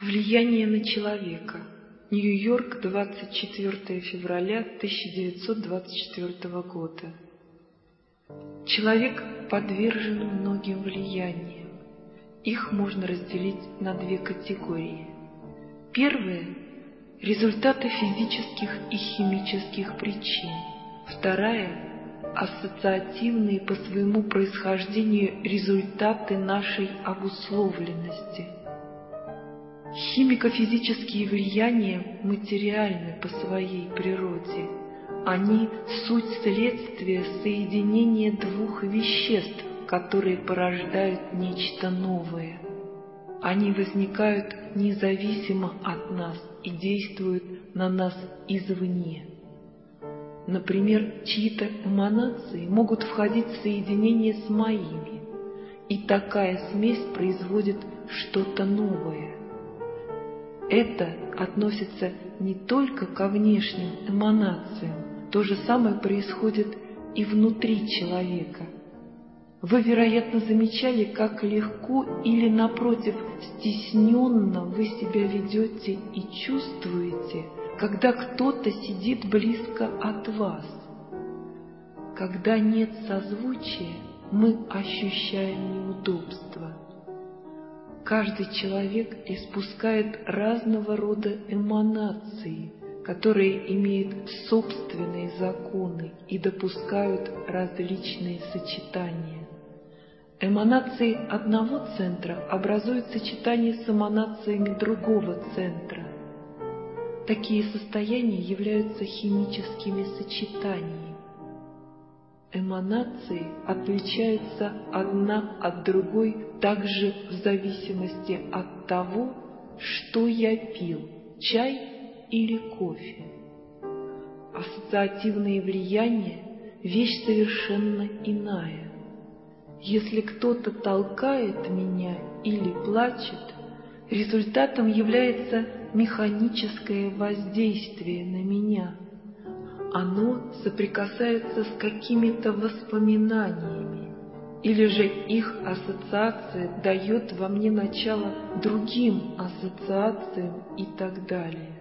Влияние на человека. Нью-Йорк, 24 февраля 1924 года. Человек подвержен многим влияниям. Их можно разделить на две категории. Первые – результаты физических и химических причин. Вторая – ассоциативные по своему происхождению результаты нашей обусловленности – Химико-физические влияния материальны по своей природе. Они – суть следствия соединения двух веществ, которые порождают нечто новое. Они возникают независимо от нас и действуют на нас извне. Например, чьи-то эманации могут входить в соединение с моими, и такая смесь производит что-то новое – это относится не только ко внешним эманациям, то же самое происходит и внутри человека. Вы, вероятно, замечали, как легко или, напротив, стесненно вы себя ведете и чувствуете, когда кто-то сидит близко от вас. Когда нет созвучия, мы ощущаем неудобство. Каждый человек испускает разного рода эманации, которые имеют собственные законы и допускают различные сочетания. Эманации одного центра образуют сочетание с эманациями другого центра. Такие состояния являются химическими сочетаниями. Эманации отличаются одна от другой также в зависимости от того, что я пил – чай или кофе. Ассоциативные влияния – вещь совершенно иная. Если кто-то толкает меня или плачет, результатом является механическое воздействие на меня – оно соприкасается с какими-то воспоминаниями, или же их ассоциация дает во мне начало другим ассоциациям и так далее.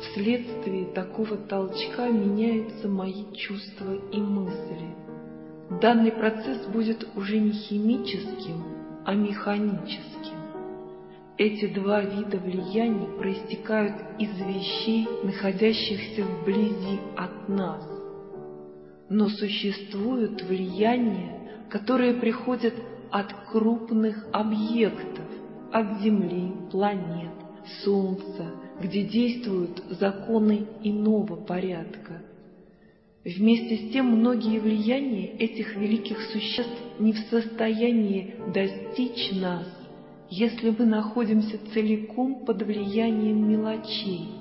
Вследствие такого толчка меняются мои чувства и мысли. Данный процесс будет уже не химическим, а механическим. Эти два вида влияний проистекают из вещей, находящихся вблизи от нас. Но существуют влияния, которые приходят от крупных объектов, от Земли, планет, Солнца, где действуют законы иного порядка. Вместе с тем многие влияния этих великих существ не в состоянии достичь нас, если мы находимся целиком под влиянием мелочей.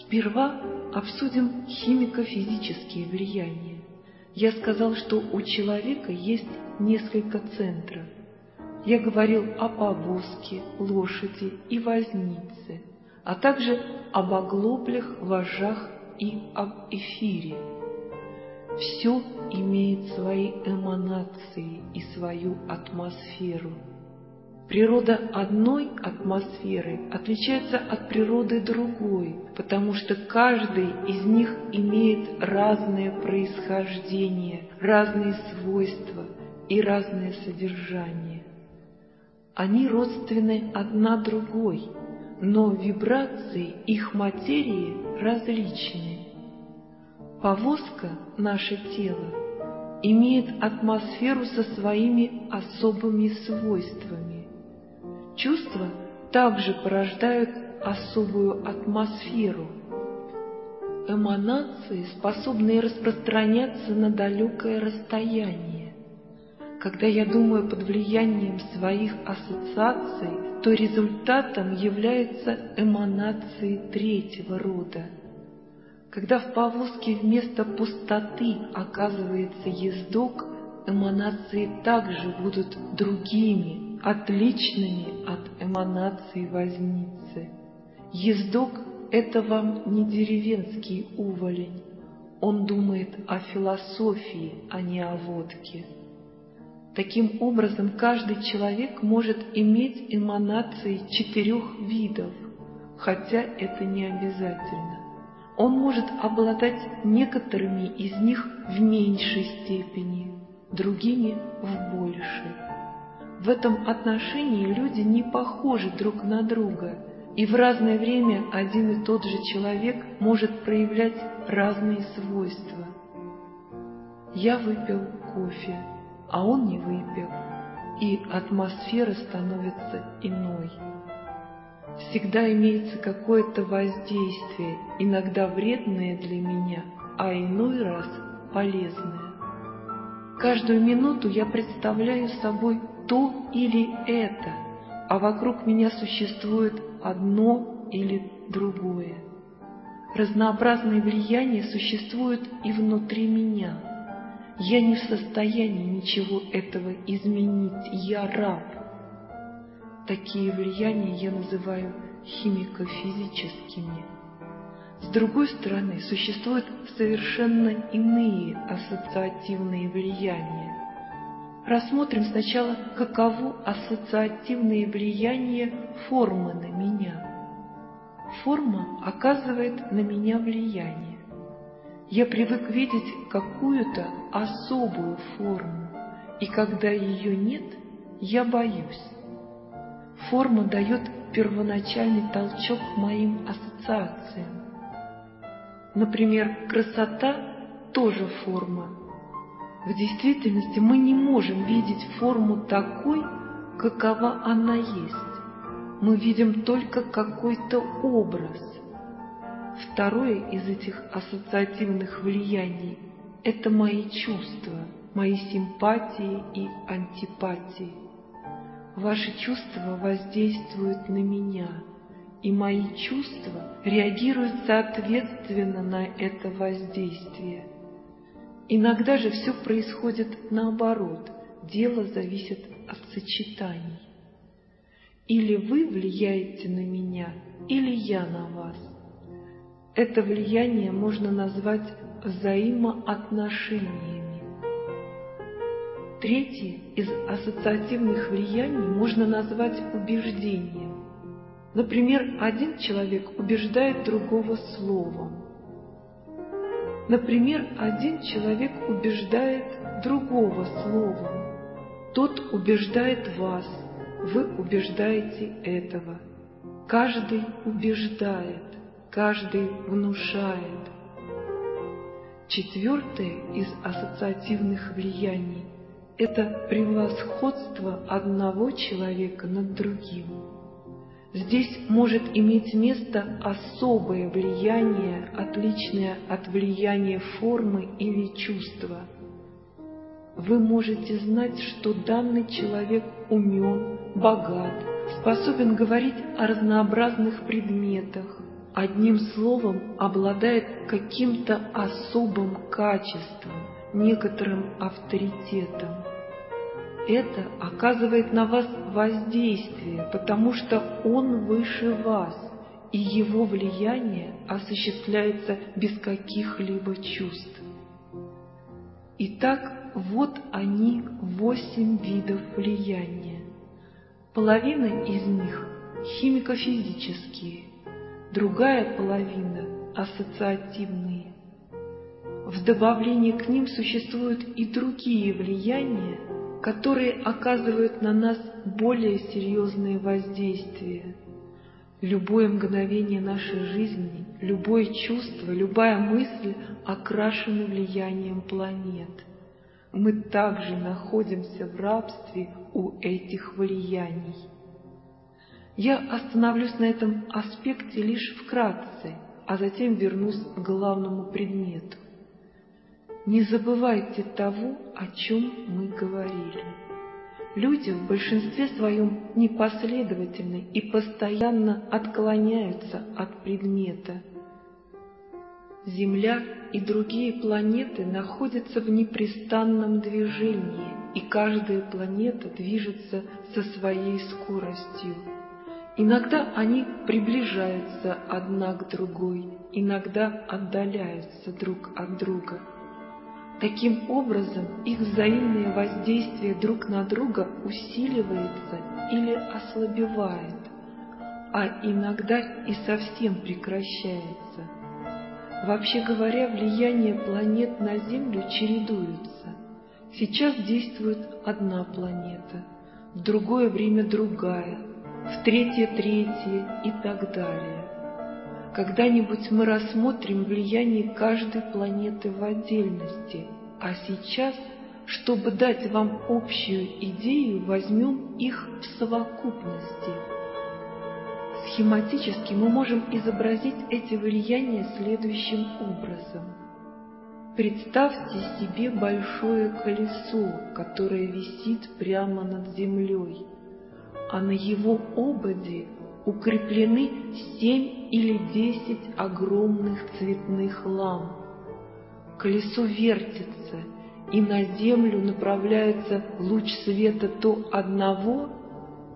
Сперва обсудим химико-физические влияния. Я сказал, что у человека есть несколько центров. Я говорил о повозке, лошади и вознице, а также об оглоблях, вожжах и об эфире. Все имеет свои эманации и свою атмосферу – Природа одной атмосферы отличается от природы другой, потому что каждый из них имеет разное происхождение, разные свойства и разное содержание. Они родственны одна другой, но вибрации их материи различны. Повозка, наше тело, имеет атмосферу со своими особыми свойствами. Чувства также порождают особую атмосферу. Эманации, способные распространяться на далекое расстояние. Когда я думаю под влиянием своих ассоциаций, то результатом являются эманации третьего рода. Когда в повозке вместо пустоты оказывается ездок, эманации также будут другими, отличными от эманации возницы. Ездок — это вам не деревенский уволень. Он думает о философии, а не о водке. Таким образом, каждый человек может иметь эманации четырех видов, хотя это не обязательно. Он может обладать некоторыми из них в меньшей степени, другими в большей. В этом отношении люди не похожи друг на друга, и в разное время один и тот же человек может проявлять разные свойства. Я выпил кофе а он не выпил, и атмосфера становится иной. Всегда имеется какое-то воздействие, иногда вредное для меня, а иной раз полезное. Каждую минуту я представляю собой то или это, а вокруг меня существует одно или другое. Разнообразные влияния существуют и внутри меня – я не в состоянии ничего этого изменить, я раб. Такие влияния я называю химико-физическими. С другой стороны, существуют совершенно иные ассоциативные влияния. Рассмотрим сначала, каково ассоциативное влияние формы на меня. Форма оказывает на меня влияние. Я привык видеть какую-то особую форму, и когда ее нет, я боюсь. Форма дает первоначальный толчок моим ассоциациям. Например, красота тоже форма. В действительности мы не можем видеть форму такой, какова она есть. Мы видим только какой-то образ. Второе из этих ассоциативных влияний – это мои чувства, мои симпатии и антипатии. Ваши чувства воздействуют на меня, и мои чувства реагируют соответственно на это воздействие. Иногда же все происходит наоборот, дело зависит от сочетаний. Или вы влияете на меня, или я на вас. Это влияние можно назвать взаимоотношениями. Третье из ассоциативных влияний можно назвать убеждением. Например, один человек убеждает другого словом. Например, один человек убеждает другого словом. Тот убеждает вас, вы убеждаете этого. Каждый убеждает каждый внушает. Четвертое из ассоциативных влияний – это превосходство одного человека над другим. Здесь может иметь место особое влияние, отличное от влияния формы или чувства. Вы можете знать, что данный человек умен, богат, способен говорить о разнообразных предметах, одним словом обладает каким-то особым качеством, некоторым авторитетом. Это оказывает на вас воздействие, потому что он выше вас, и его влияние осуществляется без каких-либо чувств. Итак, вот они восемь видов влияния. Половина из них химико-физические, другая половина – ассоциативные. В добавлении к ним существуют и другие влияния, которые оказывают на нас более серьезные воздействия. Любое мгновение нашей жизни, любое чувство, любая мысль окрашены влиянием планет. Мы также находимся в рабстве у этих влияний. Я остановлюсь на этом аспекте лишь вкратце, а затем вернусь к главному предмету. Не забывайте того, о чем мы говорили. Люди в большинстве своем непоследовательны и постоянно отклоняются от предмета. Земля и другие планеты находятся в непрестанном движении, и каждая планета движется со своей скоростью. Иногда они приближаются одна к другой, иногда отдаляются друг от друга. Таким образом, их взаимное воздействие друг на друга усиливается или ослабевает, а иногда и совсем прекращается. Вообще говоря, влияние планет на Землю чередуются. Сейчас действует одна планета, в другое время другая, в третье третье и так далее. Когда-нибудь мы рассмотрим влияние каждой планеты в отдельности, а сейчас, чтобы дать вам общую идею, возьмем их в совокупности. Схематически мы можем изобразить эти влияния следующим образом. Представьте себе большое колесо, которое висит прямо над землей, а на его ободе укреплены семь или десять огромных цветных ламп. Колесо вертится, и на землю направляется луч света то одного,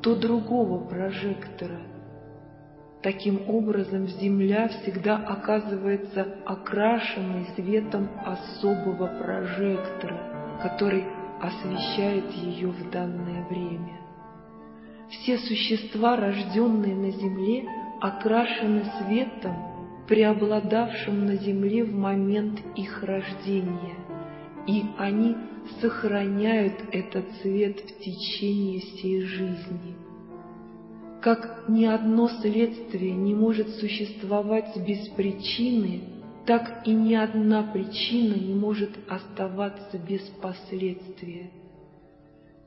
то другого прожектора. Таким образом, Земля всегда оказывается окрашенной светом особого прожектора, который освещает ее в данное время. Все существа, рожденные на земле, окрашены светом, преобладавшим на земле в момент их рождения, и они сохраняют этот цвет в течение всей жизни. Как ни одно следствие не может существовать без причины, так и ни одна причина не может оставаться без последствия.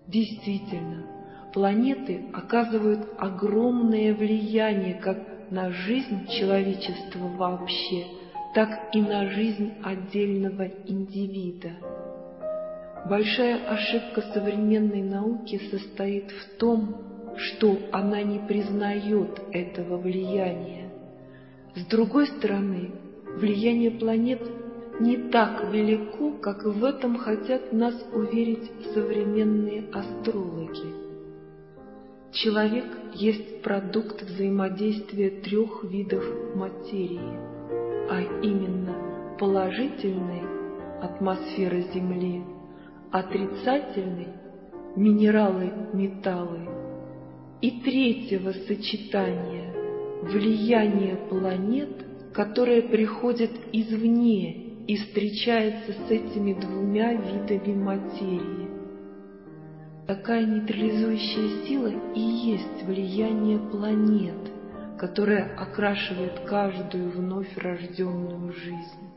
Действительно, планеты оказывают огромное влияние как на жизнь человечества вообще, так и на жизнь отдельного индивида. Большая ошибка современной науки состоит в том, что она не признает этого влияния. С другой стороны, влияние планет не так велико, как в этом хотят нас уверить современные астрологи. Человек есть продукт взаимодействия трех видов материи, а именно положительной атмосферы Земли, отрицательной минералы, металлы и третьего сочетания влияние планет, которое приходит извне и встречается с этими двумя видами материи. Такая нейтрализующая сила и есть влияние планет, которое окрашивает каждую вновь рожденную жизнь.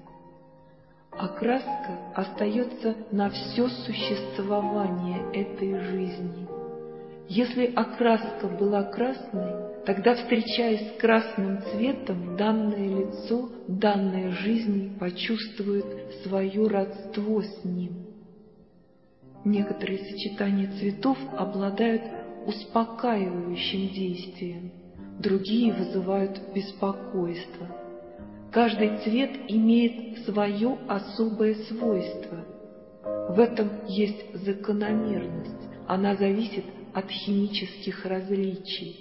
Окраска остается на все существование этой жизни. Если окраска была красной, тогда, встречаясь с красным цветом, данное лицо, данная жизнь почувствует свое родство с ним. Некоторые сочетания цветов обладают успокаивающим действием, другие вызывают беспокойство. Каждый цвет имеет свое особое свойство. В этом есть закономерность, она зависит от химических различий.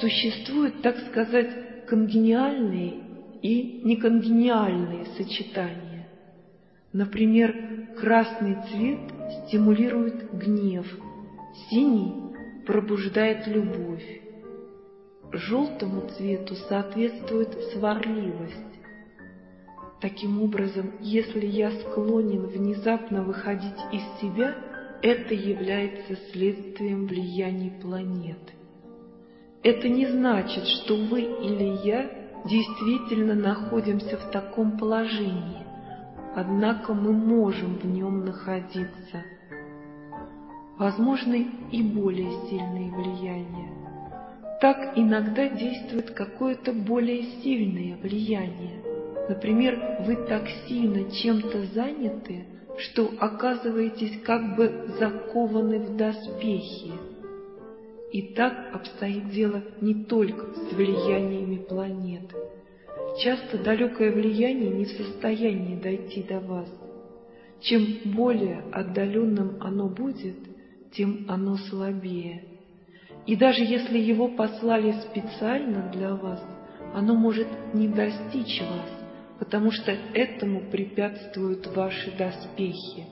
Существуют, так сказать, конгениальные и неконгениальные сочетания. Например, красный цвет стимулирует гнев, синий пробуждает любовь. Желтому цвету соответствует сварливость. Таким образом, если я склонен внезапно выходить из себя, это является следствием влияния планет. Это не значит, что вы или я действительно находимся в таком положении однако мы можем в нем находиться. Возможны и более сильные влияния. Так иногда действует какое-то более сильное влияние. Например, вы так сильно чем-то заняты, что оказываетесь как бы закованы в доспехи. И так обстоит дело не только с влияниями планет – Часто далекое влияние не в состоянии дойти до вас. Чем более отдаленным оно будет, тем оно слабее. И даже если его послали специально для вас, оно может не достичь вас, потому что этому препятствуют ваши доспехи.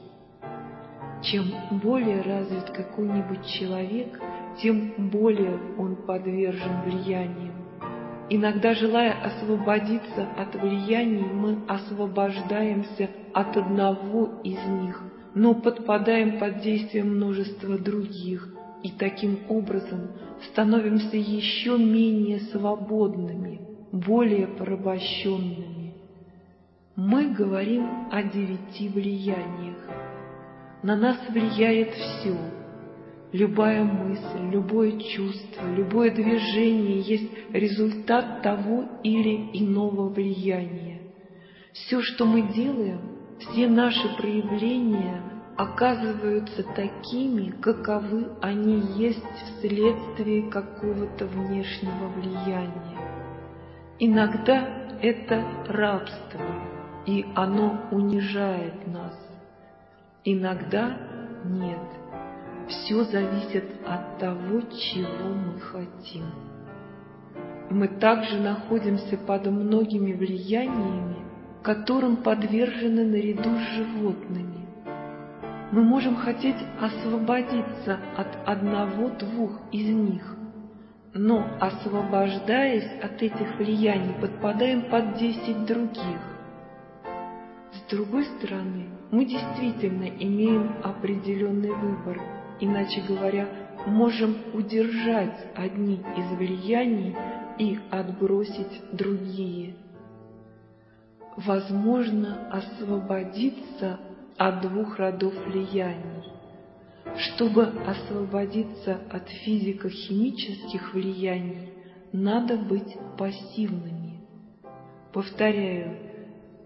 Чем более развит какой-нибудь человек, тем более он подвержен влияниям. Иногда, желая освободиться от влияний, мы освобождаемся от одного из них, но подпадаем под действие множества других, и таким образом становимся еще менее свободными, более порабощенными. Мы говорим о девяти влияниях. На нас влияет все — Любая мысль, любое чувство, любое движение есть результат того или иного влияния. Все, что мы делаем, все наши проявления оказываются такими, каковы они есть вследствие какого-то внешнего влияния. Иногда это рабство, и оно унижает нас. Иногда нет. Все зависит от того, чего мы хотим. Мы также находимся под многими влияниями, которым подвержены наряду с животными. Мы можем хотеть освободиться от одного-двух из них, но, освобождаясь от этих влияний, подпадаем под десять других. С другой стороны, мы действительно имеем определенный выбор – иначе говоря, можем удержать одни из влияний и отбросить другие. Возможно освободиться от двух родов влияний. Чтобы освободиться от физико-химических влияний, надо быть пассивными. Повторяю,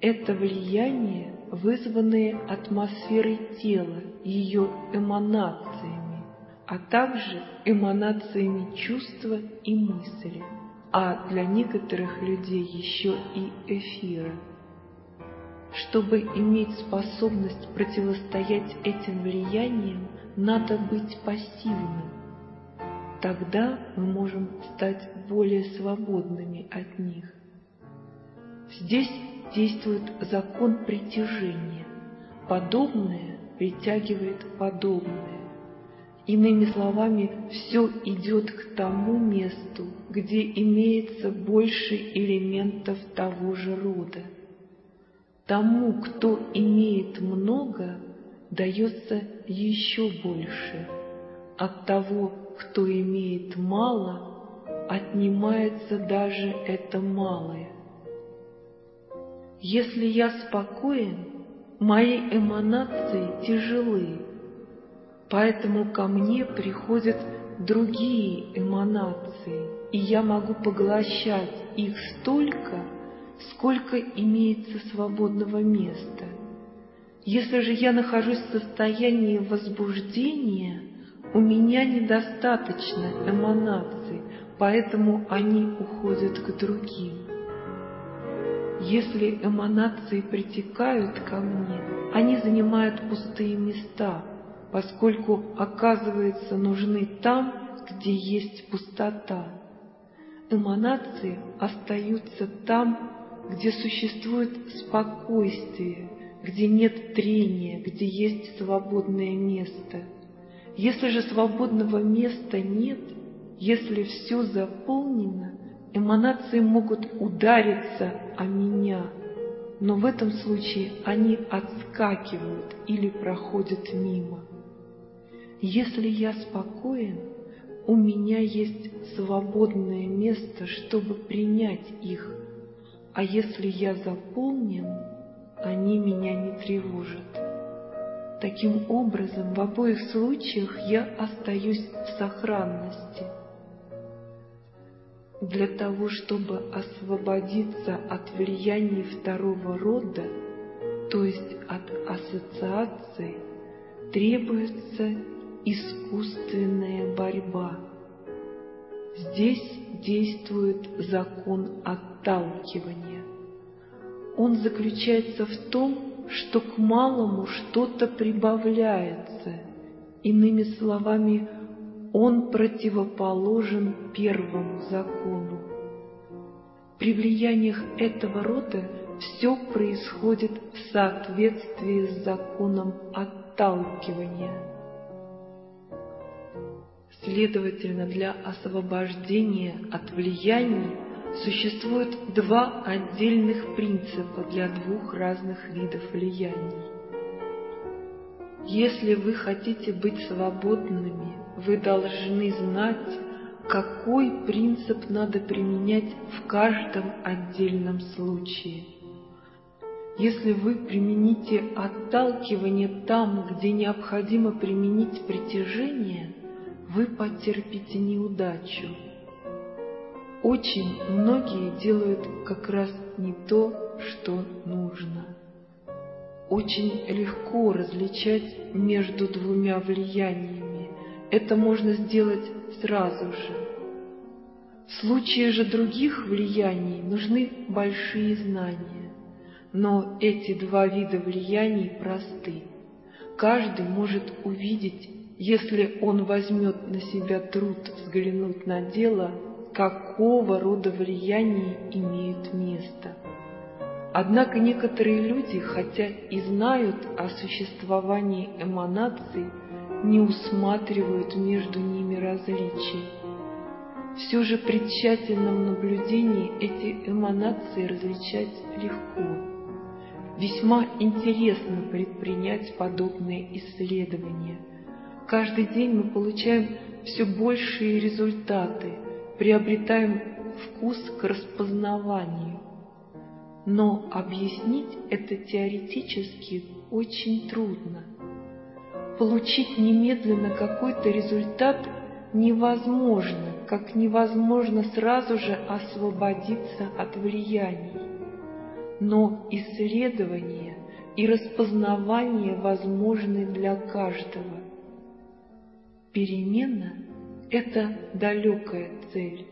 это влияние, вызванное атмосферой тела, ее эманациями, а также эманациями чувства и мысли, а для некоторых людей еще и эфира. Чтобы иметь способность противостоять этим влияниям, надо быть пассивным. Тогда мы можем стать более свободными от них. Здесь действует закон притяжения. Подобное притягивает подобное. Иными словами, все идет к тому месту, где имеется больше элементов того же рода. Тому, кто имеет много, дается еще больше. От того, кто имеет мало, отнимается даже это малое. Если я спокоен, Мои эманации тяжелы, поэтому ко мне приходят другие эманации, и я могу поглощать их столько, сколько имеется свободного места. Если же я нахожусь в состоянии возбуждения, у меня недостаточно эманаций, поэтому они уходят к другим. Если эманации притекают ко мне, они занимают пустые места, поскольку, оказывается, нужны там, где есть пустота. Эманации остаются там, где существует спокойствие, где нет трения, где есть свободное место. Если же свободного места нет, если все заполнено, эманации могут удариться о меня, но в этом случае они отскакивают или проходят мимо. Если я спокоен, у меня есть свободное место, чтобы принять их, а если я заполнен, они меня не тревожат. Таким образом, в обоих случаях я остаюсь в сохранности – для того, чтобы освободиться от влияний второго рода, то есть от ассоциации, требуется искусственная борьба. Здесь действует закон отталкивания. Он заключается в том, что к малому что-то прибавляется, иными словами, он противоположен первому закону. При влияниях этого рода все происходит в соответствии с законом отталкивания. Следовательно, для освобождения от влияний существует два отдельных принципа для двух разных видов влияний. Если вы хотите быть свободными, вы должны знать, какой принцип надо применять в каждом отдельном случае. Если вы примените отталкивание там, где необходимо применить притяжение, вы потерпите неудачу. Очень многие делают как раз не то, что нужно. Очень легко различать между двумя влияниями. Это можно сделать сразу же. В случае же других влияний нужны большие знания. Но эти два вида влияний просты. Каждый может увидеть, если он возьмет на себя труд взглянуть на дело, какого рода влияния имеют место. Однако некоторые люди, хотя и знают о существовании эманаций, не усматривают между ними различий. Все же при тщательном наблюдении эти эманации различать легко. Весьма интересно предпринять подобные исследования. Каждый день мы получаем все большие результаты, приобретаем вкус к распознаванию. Но объяснить это теоретически очень трудно. Получить немедленно какой-то результат невозможно, как невозможно сразу же освободиться от влияний. Но исследование и распознавание возможны для каждого. Перемена – это далекая цель,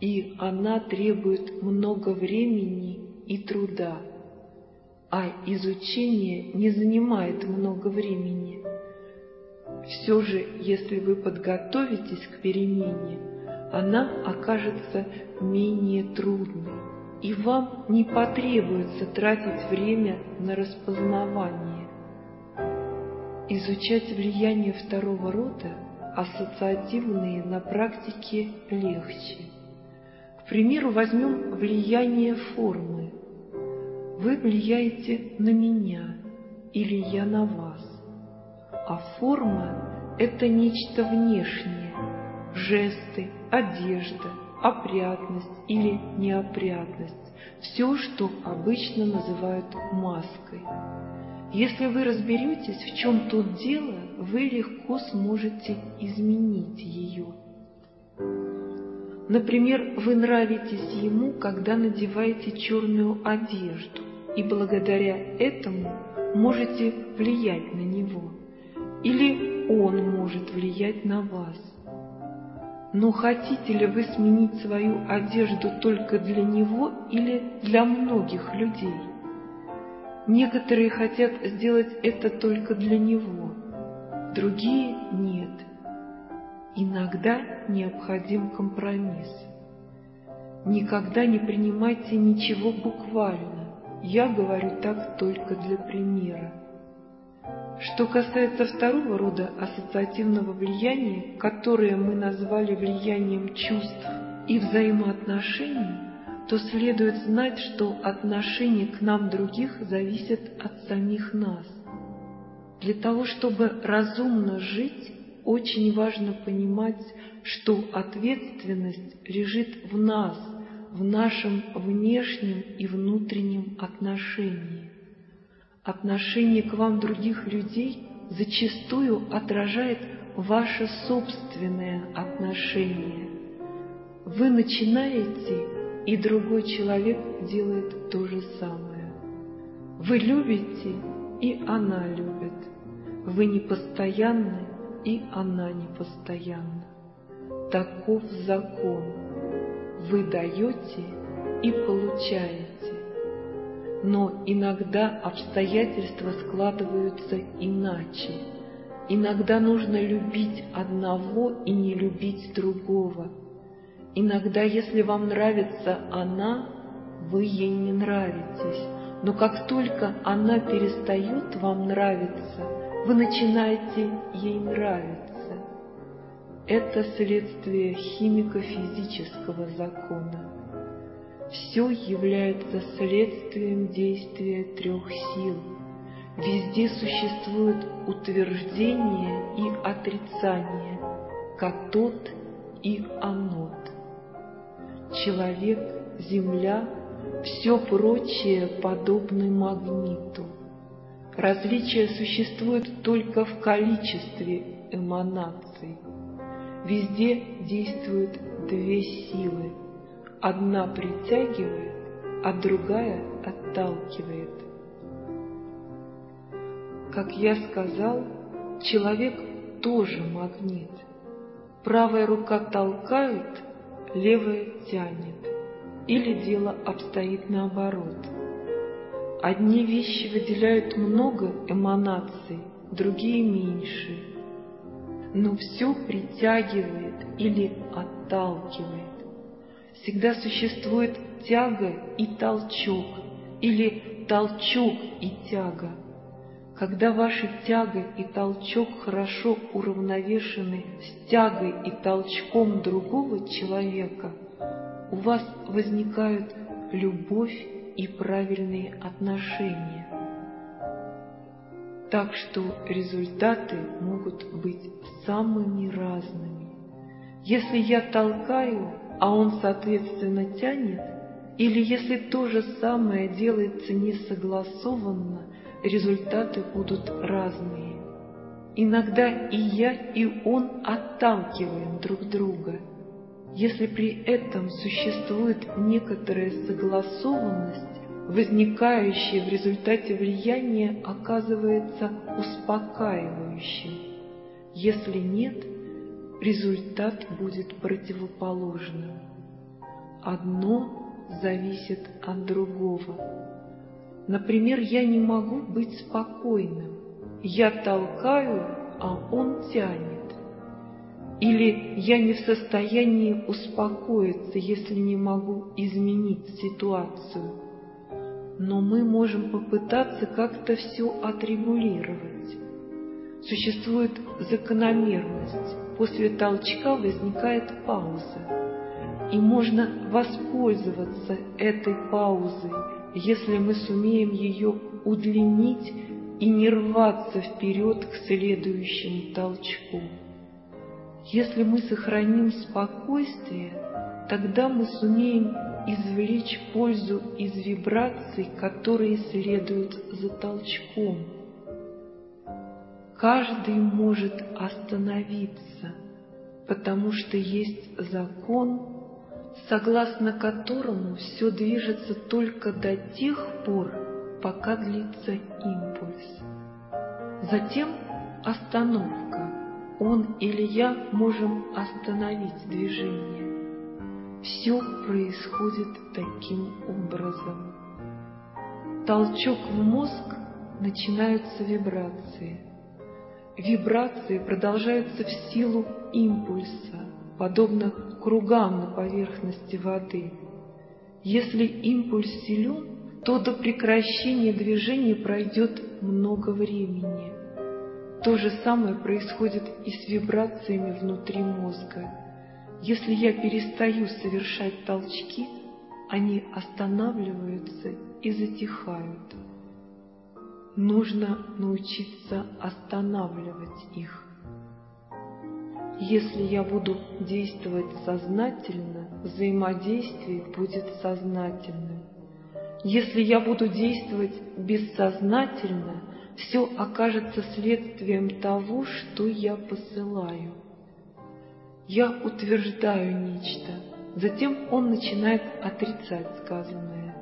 и она требует много времени и труда, а изучение не занимает много времени. Все же, если вы подготовитесь к перемене, она окажется менее трудной, и вам не потребуется тратить время на распознавание. Изучать влияние второго рода, ассоциативные на практике, легче. К примеру, возьмем влияние формы. Вы влияете на меня или я на вас. А форма — это нечто внешнее, жесты, одежда, опрятность или неопрятность, все, что обычно называют маской. Если вы разберетесь, в чем тут дело, вы легко сможете изменить ее. Например, вы нравитесь ему, когда надеваете черную одежду, и благодаря этому можете влиять на него, или он может влиять на вас. Но хотите ли вы сменить свою одежду только для него или для многих людей? Некоторые хотят сделать это только для него, другие – нет. Иногда необходим компромисс. Никогда не принимайте ничего буквально. Я говорю так только для примера. Что касается второго рода ассоциативного влияния, которое мы назвали влиянием чувств и взаимоотношений, то следует знать, что отношение к нам других зависит от самих нас. Для того, чтобы разумно жить, очень важно понимать, что ответственность лежит в нас, в нашем внешнем и внутреннем отношении. Отношение к вам других людей зачастую отражает ваше собственное отношение. Вы начинаете, и другой человек делает то же самое. Вы любите, и она любит. Вы непостоянны, и она непостоянна. Таков закон. Вы даете и получаете но иногда обстоятельства складываются иначе. Иногда нужно любить одного и не любить другого. Иногда, если вам нравится она, вы ей не нравитесь, Но как только она перестает вам нравиться, вы начинаете ей нравиться. Это следствие химико-физического закона. Все является следствием действия трех сил. Везде существует утверждение и отрицание, катод и анод. Человек, Земля, все прочее подобны магниту. Различие существует только в количестве эманаций. Везде действуют две силы. Одна притягивает, а другая отталкивает. Как я сказал, человек тоже магнит. Правая рука толкает, левая тянет. Или дело обстоит наоборот. Одни вещи выделяют много эманаций, другие меньше. Но все притягивает или отталкивает. Всегда существует тяга и толчок, или толчок и тяга. Когда ваши тяга и толчок хорошо уравновешены с тягой и толчком другого человека, у вас возникают любовь и правильные отношения. Так что результаты могут быть самыми разными. Если я толкаю, а он, соответственно, тянет, или если то же самое делается несогласованно, результаты будут разные. Иногда и я, и он отталкиваем друг друга. Если при этом существует некоторая согласованность, возникающее в результате влияния оказывается успокаивающим. Если нет, результат будет противоположным. Одно зависит от другого. Например, я не могу быть спокойным. Я толкаю, а он тянет. Или я не в состоянии успокоиться, если не могу изменить ситуацию. Но мы можем попытаться как-то все отрегулировать. Существует закономерность. После толчка возникает пауза. И можно воспользоваться этой паузой, если мы сумеем ее удлинить и не рваться вперед к следующему толчку. Если мы сохраним спокойствие, тогда мы сумеем извлечь пользу из вибраций, которые следуют за толчком. Каждый может остановиться, потому что есть закон, согласно которому все движется только до тех пор, пока длится импульс. Затем остановка. Он или я можем остановить движение. Все происходит таким образом. Толчок в мозг, начинаются вибрации. Вибрации продолжаются в силу импульса, подобно кругам на поверхности воды. Если импульс силен, то до прекращения движения пройдет много времени. То же самое происходит и с вибрациями внутри мозга. Если я перестаю совершать толчки, они останавливаются и затихают. Нужно научиться останавливать их. Если я буду действовать сознательно, взаимодействие будет сознательным. Если я буду действовать бессознательно, все окажется следствием того, что я посылаю. Я утверждаю нечто, затем он начинает отрицать сказанное.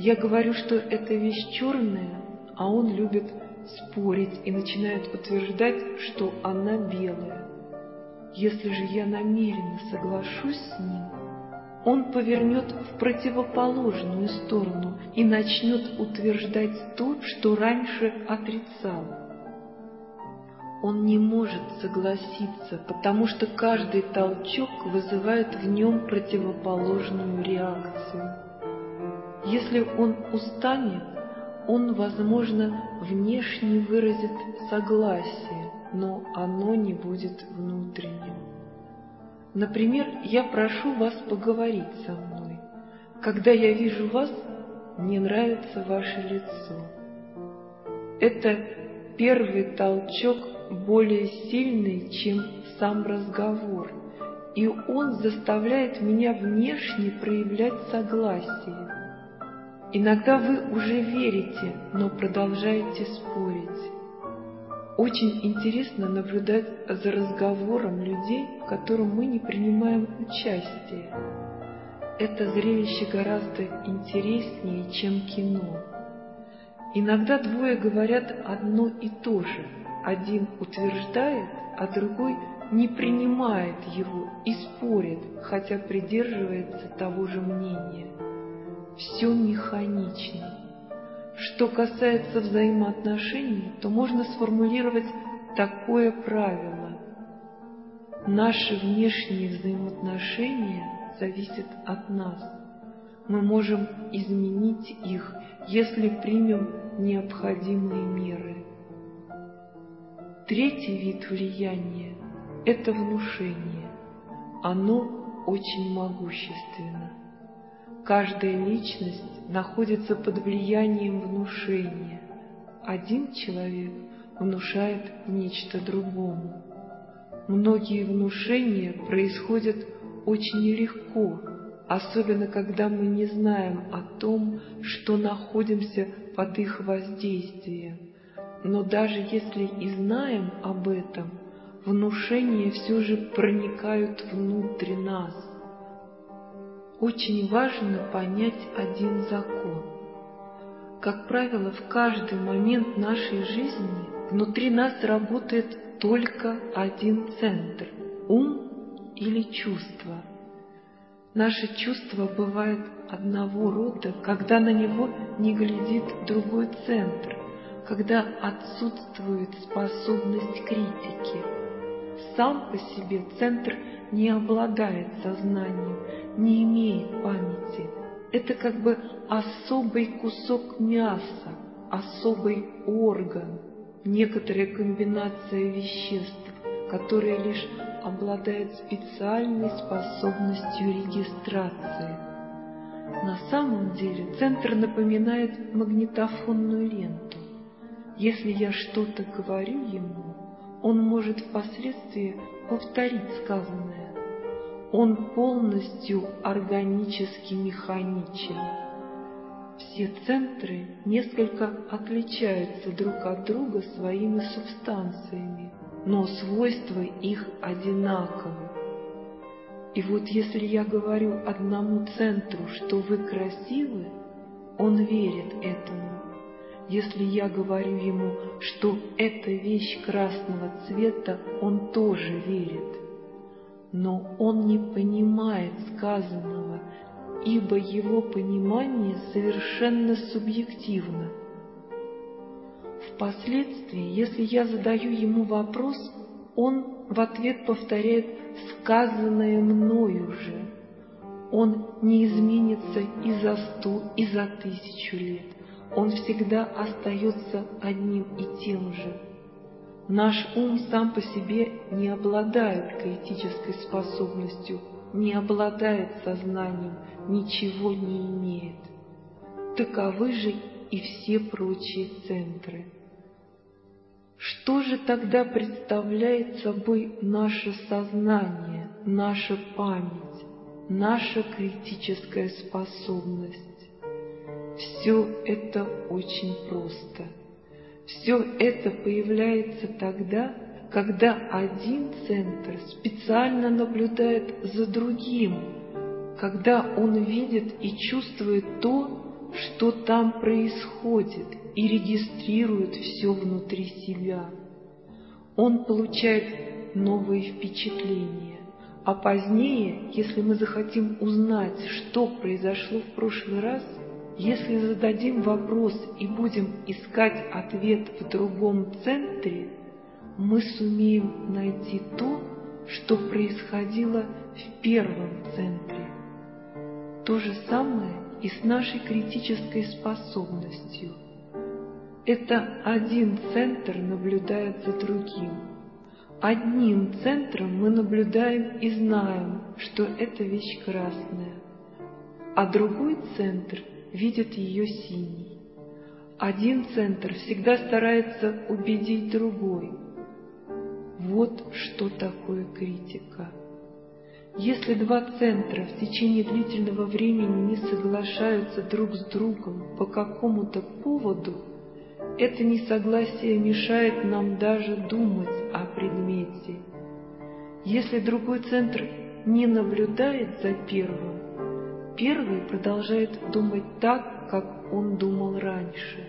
Я говорю, что эта вещь черная, а он любит спорить и начинает утверждать, что она белая. Если же я намеренно соглашусь с ним, он повернет в противоположную сторону и начнет утверждать то, что раньше отрицал. Он не может согласиться, потому что каждый толчок вызывает в нем противоположную реакцию. Если он устанет, он, возможно, внешне выразит согласие, но оно не будет внутренним. Например, я прошу вас поговорить со мной. Когда я вижу вас, мне нравится ваше лицо. Это первый толчок более сильный, чем сам разговор, и он заставляет меня внешне проявлять согласие. Иногда вы уже верите, но продолжаете спорить. Очень интересно наблюдать за разговором людей, в котором мы не принимаем участие. Это зрелище гораздо интереснее, чем кино. Иногда двое говорят одно и то же. Один утверждает, а другой не принимает его и спорит, хотя придерживается того же мнения. Все механично. Что касается взаимоотношений, то можно сформулировать такое правило. Наши внешние взаимоотношения зависят от нас. Мы можем изменить их, если примем необходимые меры. Третий вид влияния – это внушение. Оно очень могущественно. Каждая личность находится под влиянием внушения. Один человек внушает нечто другому. Многие внушения происходят очень легко, особенно когда мы не знаем о том, что находимся под их воздействием. Но даже если и знаем об этом, внушения все же проникают внутрь нас – очень важно понять один закон. Как правило, в каждый момент нашей жизни внутри нас работает только один центр – ум или чувство. Наше чувство бывает одного рода, когда на него не глядит другой центр, когда отсутствует способность критики. Сам по себе центр не обладает сознанием, не имеет памяти. Это как бы особый кусок мяса, особый орган, некоторая комбинация веществ, которая лишь обладает специальной способностью регистрации. На самом деле центр напоминает магнитофонную ленту. Если я что-то говорю ему, он может впоследствии повторить сказанное он полностью органически механичен. Все центры несколько отличаются друг от друга своими субстанциями, но свойства их одинаковы. И вот если я говорю одному центру, что вы красивы, он верит этому. Если я говорю ему, что эта вещь красного цвета, он тоже верит но он не понимает сказанного, ибо его понимание совершенно субъективно. Впоследствии, если я задаю ему вопрос, он в ответ повторяет сказанное мною же. Он не изменится и за сто, и за тысячу лет. Он всегда остается одним и тем же. Наш ум сам по себе не обладает критической способностью, не обладает сознанием, ничего не имеет. Таковы же и все прочие центры. Что же тогда представляет собой наше сознание, наша память, наша критическая способность? Все это очень просто – все это появляется тогда, когда один центр специально наблюдает за другим, когда он видит и чувствует то, что там происходит, и регистрирует все внутри себя. Он получает новые впечатления, а позднее, если мы захотим узнать, что произошло в прошлый раз – если зададим вопрос и будем искать ответ в другом центре, мы сумеем найти то, что происходило в первом центре. То же самое и с нашей критической способностью. Это один центр наблюдает за другим. Одним центром мы наблюдаем и знаем, что эта вещь красная, а другой центр видит ее синий. Один центр всегда старается убедить другой. Вот что такое критика. Если два центра в течение длительного времени не соглашаются друг с другом по какому-то поводу, это несогласие мешает нам даже думать о предмете. Если другой центр не наблюдает за первым, первый продолжает думать так, как он думал раньше.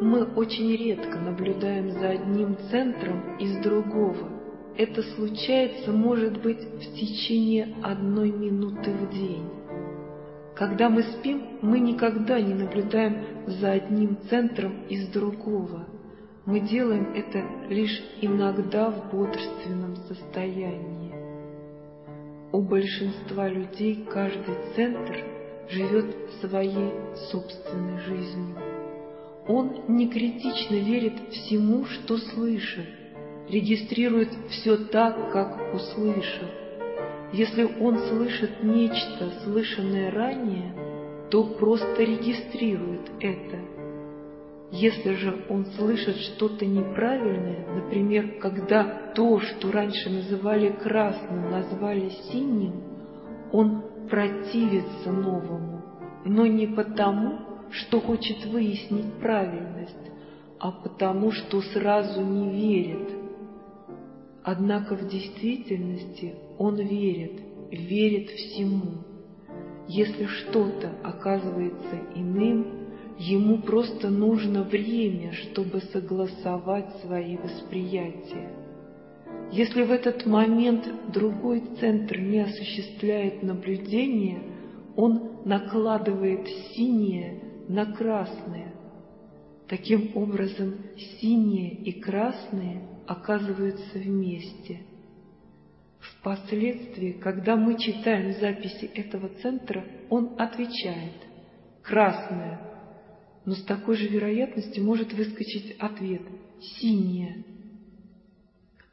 Мы очень редко наблюдаем за одним центром из другого – это случается, может быть, в течение одной минуты в день. Когда мы спим, мы никогда не наблюдаем за одним центром из другого. Мы делаем это лишь иногда в бодрственном состоянии. У большинства людей каждый центр живет своей собственной жизнью. Он не критично верит всему, что слышит, регистрирует все так, как услышал. Если он слышит нечто, слышанное ранее, то просто регистрирует это. Если же он слышит что-то неправильное, например, когда то, что раньше называли красным, назвали синим, он противится новому, но не потому, что хочет выяснить правильность, а потому, что сразу не верит, Однако в действительности он верит, верит всему. Если что-то оказывается иным, ему просто нужно время, чтобы согласовать свои восприятия. Если в этот момент другой центр не осуществляет наблюдение, он накладывает синее на красное. Таким образом, синее и красное оказываются вместе. Впоследствии, когда мы читаем записи этого центра, он отвечает «красное», но с такой же вероятностью может выскочить ответ «синее».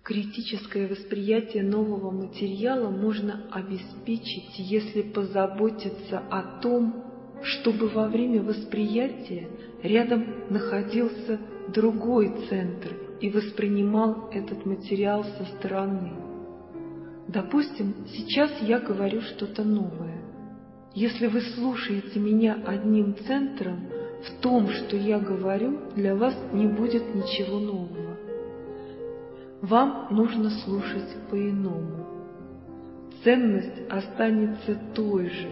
Критическое восприятие нового материала можно обеспечить, если позаботиться о том, чтобы во время восприятия рядом находился другой центр и воспринимал этот материал со стороны. Допустим, сейчас я говорю что-то новое. Если вы слушаете меня одним центром, в том, что я говорю, для вас не будет ничего нового. Вам нужно слушать по-иному. Ценность останется той же.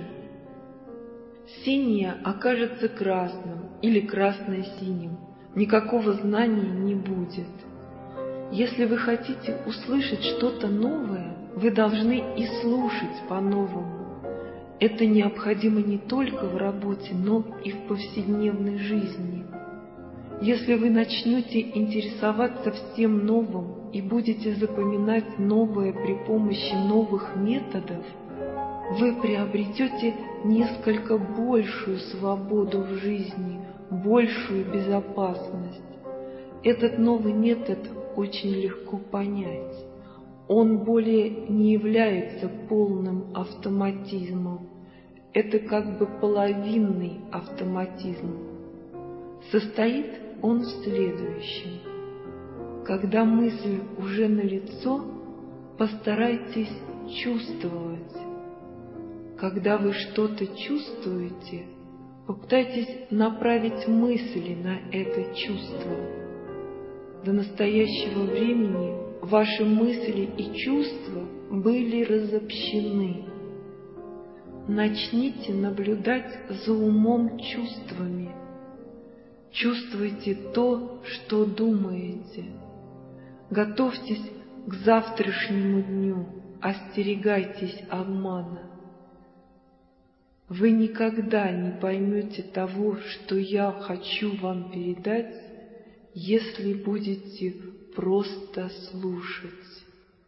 Синее окажется красным или красное синим – никакого знания не будет. Если вы хотите услышать что-то новое, вы должны и слушать по-новому. Это необходимо не только в работе, но и в повседневной жизни. Если вы начнете интересоваться всем новым и будете запоминать новое при помощи новых методов, вы приобретете несколько большую свободу в жизни, большую безопасность. Этот новый метод очень легко понять. Он более не является полным автоматизмом. Это как бы половинный автоматизм. Состоит он в следующем. Когда мысль уже налицо, постарайтесь чувствовать. Когда вы что-то чувствуете – Попытайтесь направить мысли на это чувство. До настоящего времени ваши мысли и чувства были разобщены. Начните наблюдать за умом чувствами. Чувствуйте то, что думаете. Готовьтесь к завтрашнему дню, остерегайтесь обмана. Вы никогда не поймете того, что я хочу вам передать, если будете просто слушать.